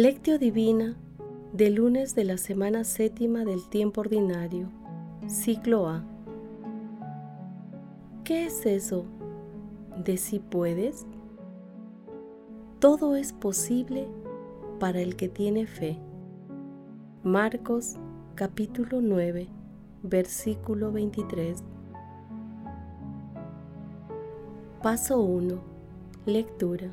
Lectio Divina de lunes de la semana séptima del tiempo ordinario, ciclo A. ¿Qué es eso de si puedes? Todo es posible para el que tiene fe. Marcos capítulo 9, versículo 23. Paso 1. Lectura.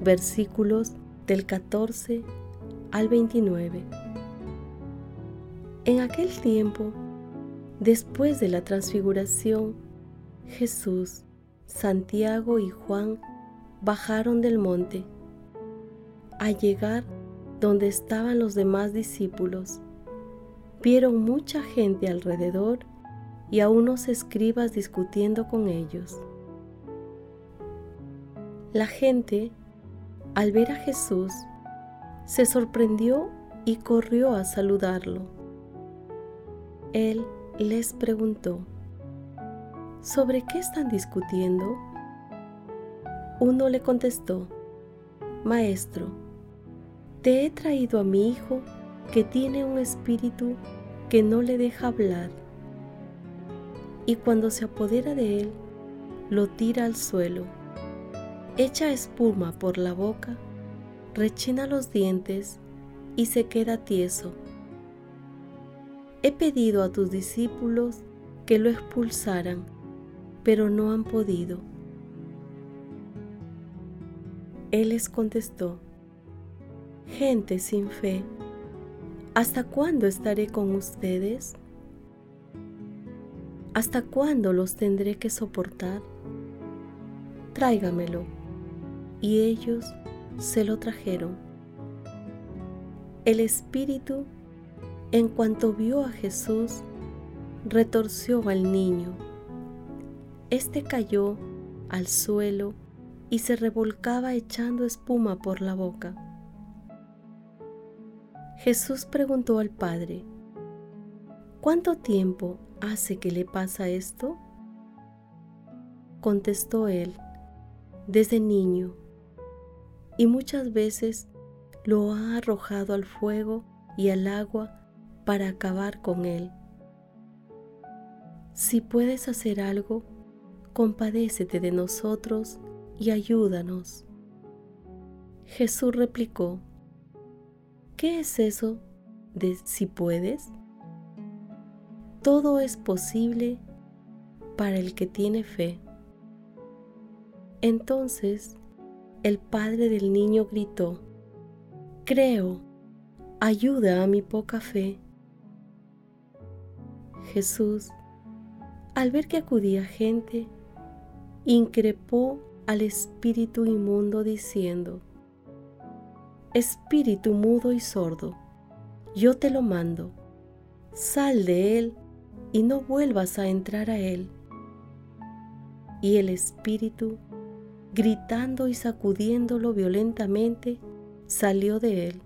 versículos del 14 al 29. En aquel tiempo, después de la transfiguración, Jesús, Santiago y Juan bajaron del monte. Al llegar donde estaban los demás discípulos, vieron mucha gente alrededor y a unos escribas discutiendo con ellos. La gente al ver a Jesús, se sorprendió y corrió a saludarlo. Él les preguntó, ¿sobre qué están discutiendo? Uno le contestó, Maestro, te he traído a mi hijo que tiene un espíritu que no le deja hablar. Y cuando se apodera de él, lo tira al suelo echa espuma por la boca, rechina los dientes y se queda tieso. He pedido a tus discípulos que lo expulsaran, pero no han podido. Él les contestó, Gente sin fe, ¿hasta cuándo estaré con ustedes? ¿Hasta cuándo los tendré que soportar? Tráigamelo y ellos se lo trajeron. El espíritu, en cuanto vio a Jesús, retorció al niño. Este cayó al suelo y se revolcaba echando espuma por la boca. Jesús preguntó al Padre, ¿cuánto tiempo hace que le pasa esto? Contestó él, desde niño y muchas veces lo ha arrojado al fuego y al agua para acabar con él. Si puedes hacer algo, compadécete de nosotros y ayúdanos. Jesús replicó, ¿qué es eso de si puedes? Todo es posible para el que tiene fe. Entonces el padre del niño gritó, Creo, ayuda a mi poca fe. Jesús, al ver que acudía gente, increpó al espíritu inmundo diciendo, Espíritu mudo y sordo, yo te lo mando, sal de él y no vuelvas a entrar a él. Y el espíritu gritando y sacudiéndolo violentamente, salió de él.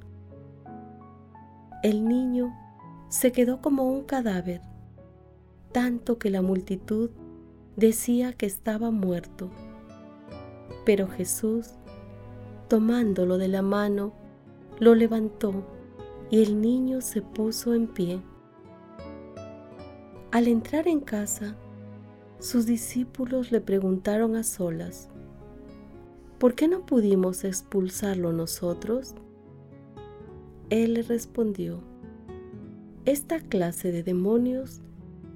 El niño se quedó como un cadáver, tanto que la multitud decía que estaba muerto. Pero Jesús, tomándolo de la mano, lo levantó y el niño se puso en pie. Al entrar en casa, sus discípulos le preguntaron a solas, ¿por qué no pudimos expulsarlo nosotros? Él le respondió, esta clase de demonios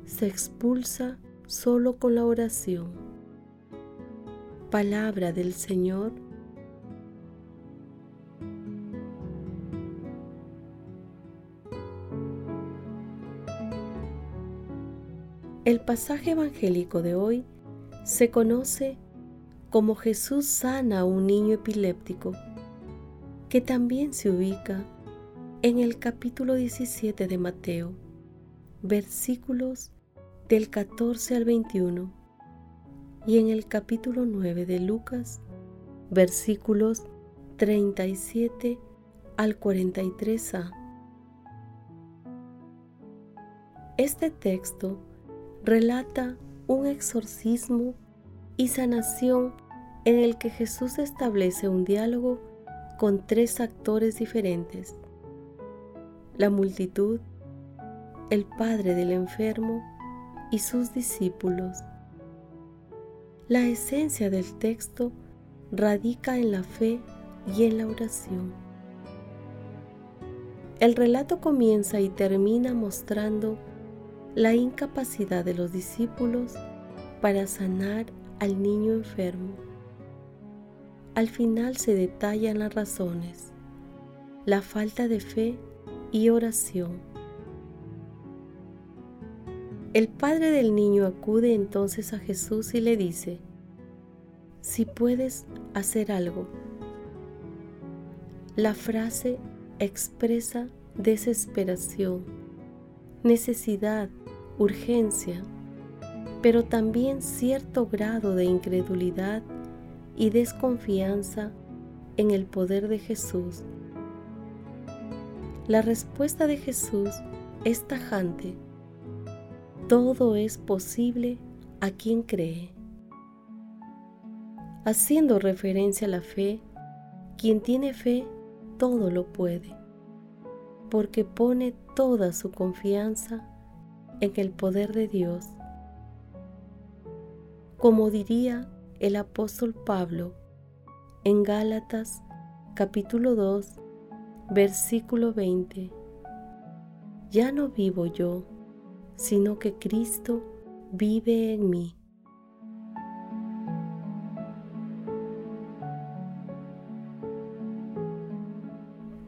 se expulsa solo con la oración. Palabra del Señor El pasaje evangélico de hoy se conoce como Jesús sana a un niño epiléptico, que también se ubica en el capítulo 17 de Mateo, versículos del 14 al 21, y en el capítulo 9 de Lucas, versículos 37 al 43a. Este texto relata un exorcismo y sanación en el que Jesús establece un diálogo con tres actores diferentes. La multitud, el padre del enfermo y sus discípulos. La esencia del texto radica en la fe y en la oración. El relato comienza y termina mostrando la incapacidad de los discípulos para sanar al niño enfermo. Al final se detallan las razones, la falta de fe y oración. El padre del niño acude entonces a Jesús y le dice, si puedes hacer algo. La frase expresa desesperación, necesidad urgencia, pero también cierto grado de incredulidad y desconfianza en el poder de Jesús. La respuesta de Jesús es tajante. Todo es posible a quien cree. Haciendo referencia a la fe, quien tiene fe todo lo puede, porque pone toda su confianza en el poder de Dios. Como diría el apóstol Pablo en Gálatas capítulo 2, versículo 20, ya no vivo yo, sino que Cristo vive en mí.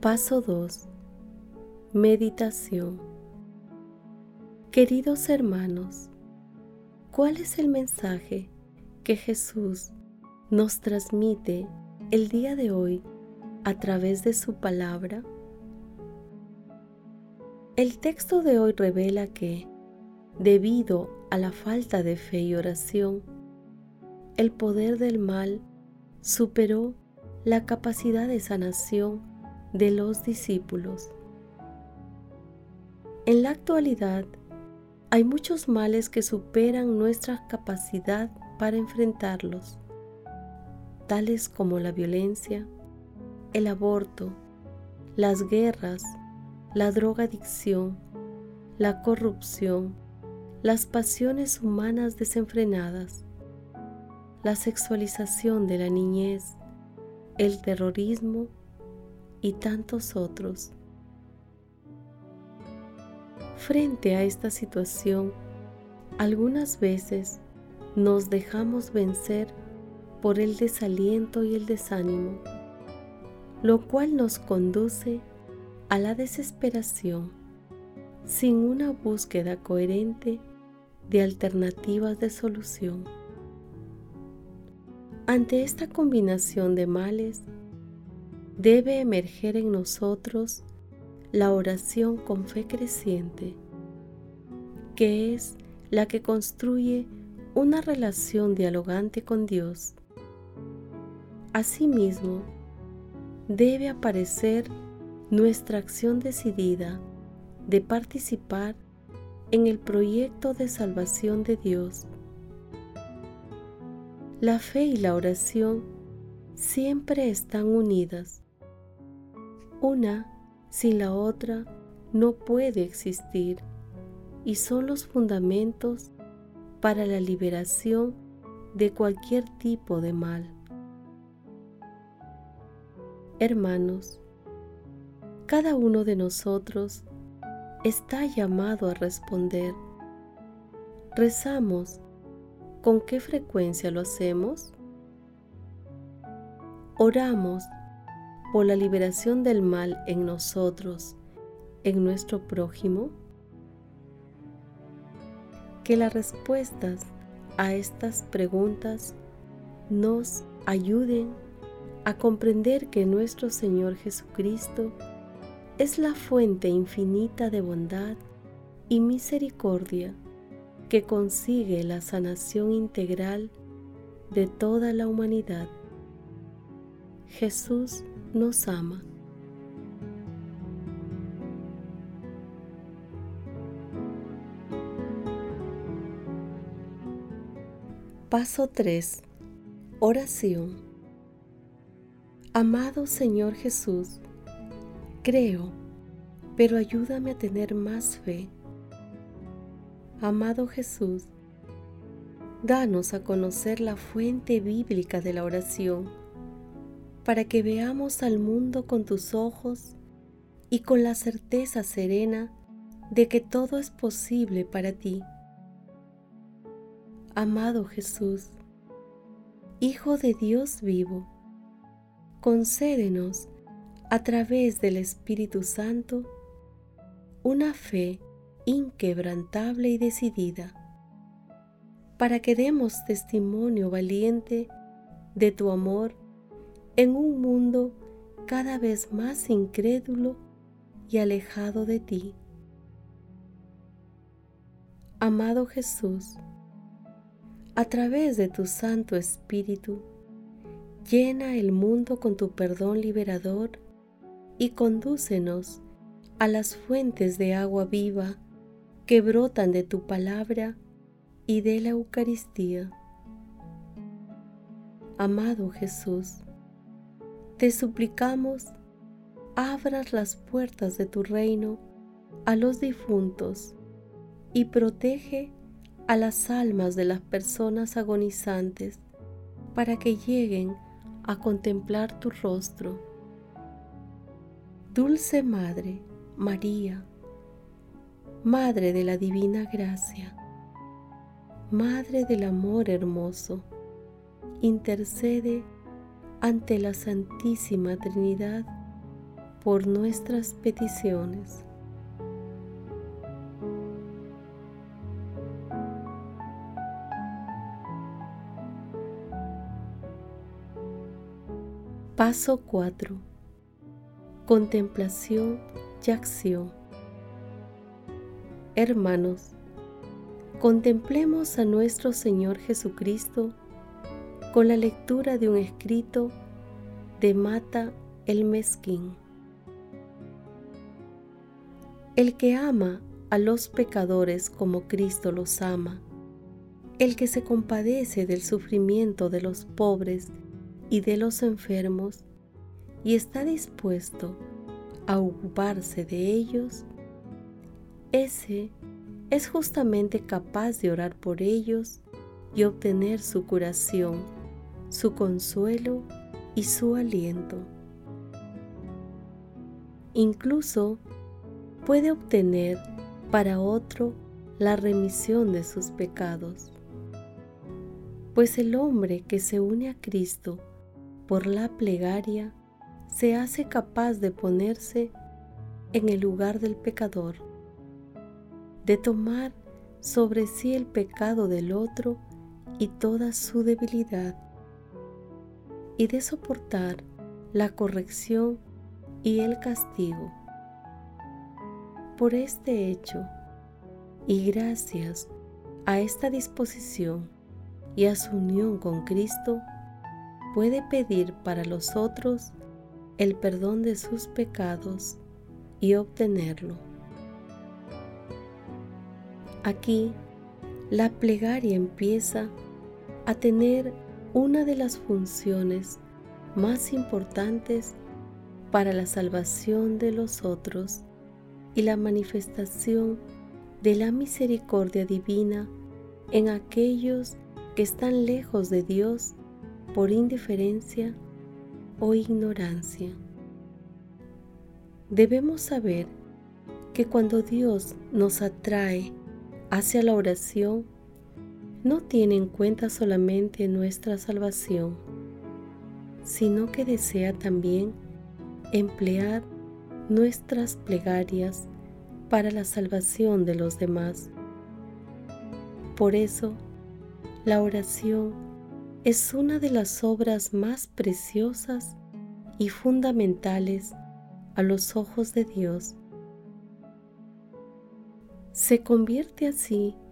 Paso 2. Meditación. Queridos hermanos, ¿cuál es el mensaje que Jesús nos transmite el día de hoy a través de su palabra? El texto de hoy revela que, debido a la falta de fe y oración, el poder del mal superó la capacidad de sanación de los discípulos. En la actualidad, hay muchos males que superan nuestra capacidad para enfrentarlos, tales como la violencia, el aborto, las guerras, la drogadicción, la corrupción, las pasiones humanas desenfrenadas, la sexualización de la niñez, el terrorismo y tantos otros. Frente a esta situación, algunas veces nos dejamos vencer por el desaliento y el desánimo, lo cual nos conduce a la desesperación sin una búsqueda coherente de alternativas de solución. Ante esta combinación de males, debe emerger en nosotros la oración con fe creciente, que es la que construye una relación dialogante con Dios. Asimismo, debe aparecer nuestra acción decidida de participar en el proyecto de salvación de Dios. La fe y la oración siempre están unidas. Una sin la otra no puede existir y son los fundamentos para la liberación de cualquier tipo de mal. Hermanos, cada uno de nosotros está llamado a responder. ¿Rezamos? ¿Con qué frecuencia lo hacemos? ¿Oramos por la liberación del mal en nosotros, en nuestro prójimo? Que las respuestas a estas preguntas nos ayuden a comprender que nuestro Señor Jesucristo es la fuente infinita de bondad y misericordia que consigue la sanación integral de toda la humanidad. Jesús nos ama. Paso 3. Oración. Amado Señor Jesús, creo, pero ayúdame a tener más fe. Amado Jesús, danos a conocer la fuente bíblica de la oración, para que veamos al mundo con tus ojos y con la certeza serena de que todo es posible para ti. Amado Jesús, Hijo de Dios vivo, concédenos a través del Espíritu Santo una fe inquebrantable y decidida, para que demos testimonio valiente de tu amor en un mundo cada vez más incrédulo y alejado de ti. Amado Jesús, a través de tu Santo Espíritu, llena el mundo con tu perdón liberador y condúcenos a las fuentes de agua viva que brotan de tu palabra y de la Eucaristía. Amado Jesús, te suplicamos abras las puertas de tu reino a los difuntos y protege a las almas de las personas agonizantes para que lleguen a contemplar tu rostro. Dulce Madre, María, Madre de la Divina Gracia, Madre del Amor Hermoso, intercede ante la Santísima Trinidad por nuestras peticiones. Paso 4. Contemplación y acción. Hermanos, contemplemos a nuestro Señor Jesucristo con la lectura de un escrito de Mata el Mezquín. El que ama a los pecadores como Cristo los ama, el que se compadece del sufrimiento de los pobres y de los enfermos y está dispuesto a ocuparse de ellos, ese es justamente capaz de orar por ellos y obtener su curación, su consuelo y su aliento. Incluso puede obtener para otro la remisión de sus pecados. Pues el hombre que se une a Cristo por la plegaria, se hace capaz de ponerse en el lugar del pecador, de tomar sobre sí el pecado del otro y toda su debilidad, y de soportar la corrección y el castigo. Por este hecho, y gracias a esta disposición y a su unión con Cristo, puede pedir para los otros el perdón de sus pecados y obtenerlo. Aquí, la plegaria empieza a tener una de las funciones más importantes para la salvación de los otros y la manifestación de la misericordia divina en aquellos que están lejos de Dios por indiferencia o ignorancia. Debemos saber que cuando Dios nos atrae hacia la oración, no tiene en cuenta solamente nuestra salvación, sino que desea también emplear nuestras plegarias para la salvación de los demás. Por eso, la oración es una de las obras más preciosas y fundamentales a los ojos de Dios. Se convierte así en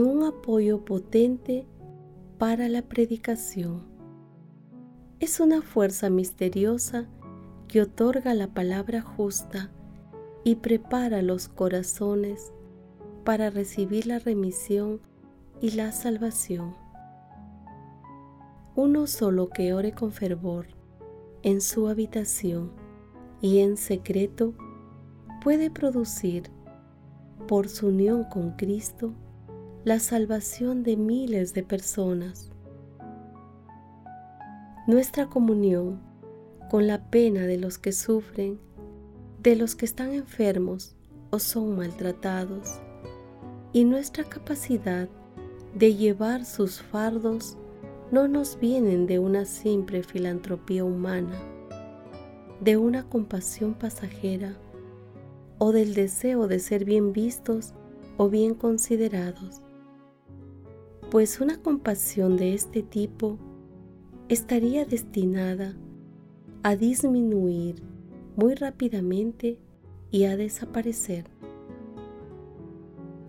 un apoyo potente para la predicación. Es una fuerza misteriosa que otorga la palabra justa y prepara los corazones para recibir la remisión y la salvación. Uno solo que ore con fervor en su habitación y en secreto puede producir, por su unión con Cristo, la salvación de miles de personas. Nuestra comunión con la pena de los que sufren, de los que están enfermos o son maltratados, y nuestra capacidad de llevar sus fardos no nos vienen de una simple filantropía humana, de una compasión pasajera o del deseo de ser bien vistos o bien considerados, pues una compasión de este tipo estaría destinada a disminuir muy rápidamente y a desaparecer.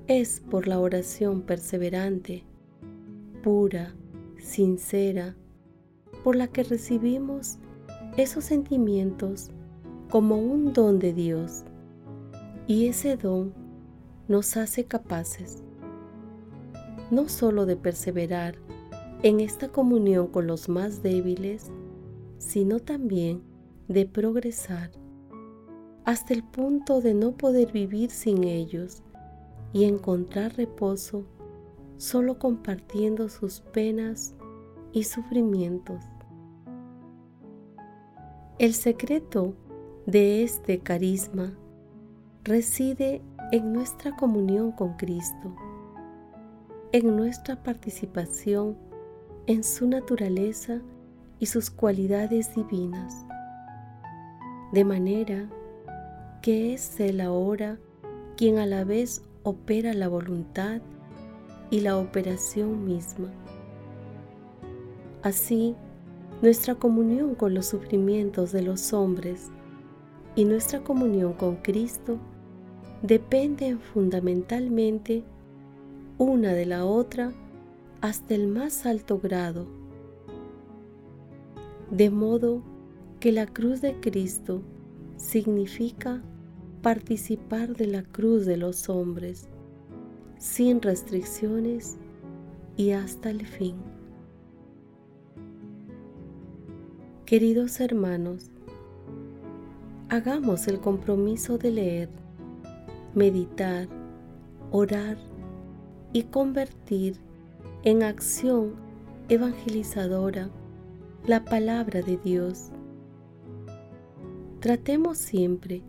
Es por la oración perseverante, pura, sincera, por la que recibimos esos sentimientos como un don de Dios y ese don nos hace capaces no solo de perseverar en esta comunión con los más débiles, sino también de progresar hasta el punto de no poder vivir sin ellos y encontrar reposo solo compartiendo sus penas y sufrimientos. El secreto de este carisma reside en nuestra comunión con Cristo, en nuestra participación en su naturaleza y sus cualidades divinas, de manera que es Él ahora quien a la vez opera la voluntad y la operación misma. Así, nuestra comunión con los sufrimientos de los hombres y nuestra comunión con Cristo dependen fundamentalmente una de la otra hasta el más alto grado, de modo que la cruz de Cristo significa participar de la cruz de los hombres sin restricciones y hasta el fin. Queridos hermanos, hagamos el compromiso de leer, meditar, orar y convertir en acción evangelizadora la palabra de Dios. Tratemos siempre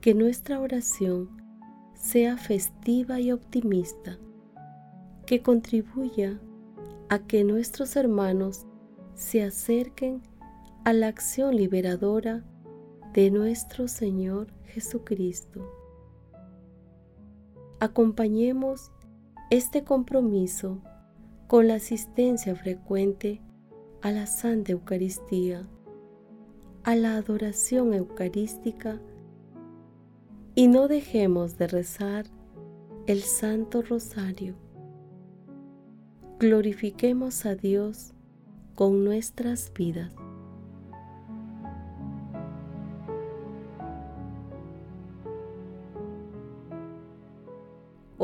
que nuestra oración sea festiva y optimista, que contribuya a que nuestros hermanos se acerquen a la acción liberadora de nuestro Señor Jesucristo. Acompañemos este compromiso con la asistencia frecuente a la Santa Eucaristía, a la adoración eucarística y no dejemos de rezar el Santo Rosario. Glorifiquemos a Dios con nuestras vidas.